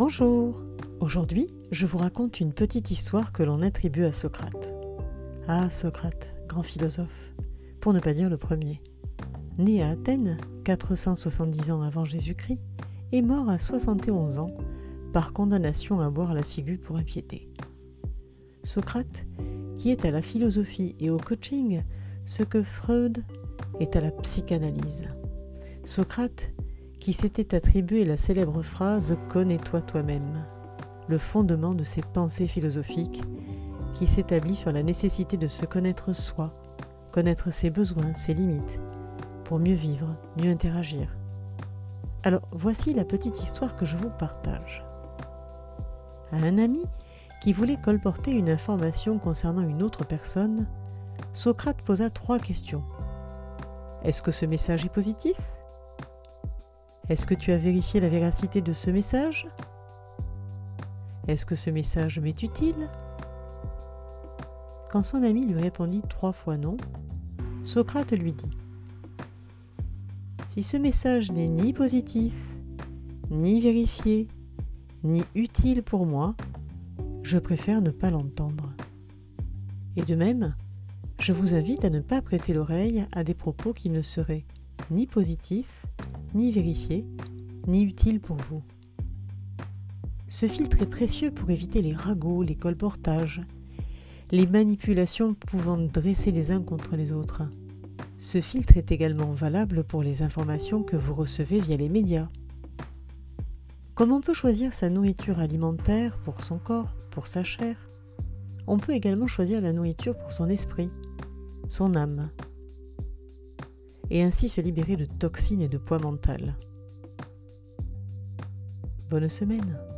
Bonjour Aujourd'hui, je vous raconte une petite histoire que l'on attribue à Socrate. Ah, Socrate, grand philosophe, pour ne pas dire le premier. Né à Athènes, 470 ans avant Jésus-Christ, et mort à 71 ans par condamnation à boire la ciguë pour impiété. Socrate, qui est à la philosophie et au coaching ce que Freud est à la psychanalyse. Socrate, qui s'était attribué la célèbre phrase Connais-toi toi-même, le fondement de ses pensées philosophiques, qui s'établit sur la nécessité de se connaître soi, connaître ses besoins, ses limites, pour mieux vivre, mieux interagir. Alors voici la petite histoire que je vous partage. À un ami qui voulait colporter une information concernant une autre personne, Socrate posa trois questions. Est-ce que ce message est positif? Est-ce que tu as vérifié la véracité de ce message? Est-ce que ce message m'est utile? Quand son ami lui répondit trois fois non, Socrate lui dit Si ce message n'est ni positif, ni vérifié, ni utile pour moi, je préfère ne pas l'entendre. Et de même, je vous invite à ne pas prêter l'oreille à des propos qui ne seraient ni positifs, ni vérifié, ni utile pour vous. Ce filtre est précieux pour éviter les ragots, les colportages, les manipulations pouvant dresser les uns contre les autres. Ce filtre est également valable pour les informations que vous recevez via les médias. Comme on peut choisir sa nourriture alimentaire pour son corps, pour sa chair, on peut également choisir la nourriture pour son esprit, son âme, et ainsi se libérer de toxines et de poids mental. Bonne semaine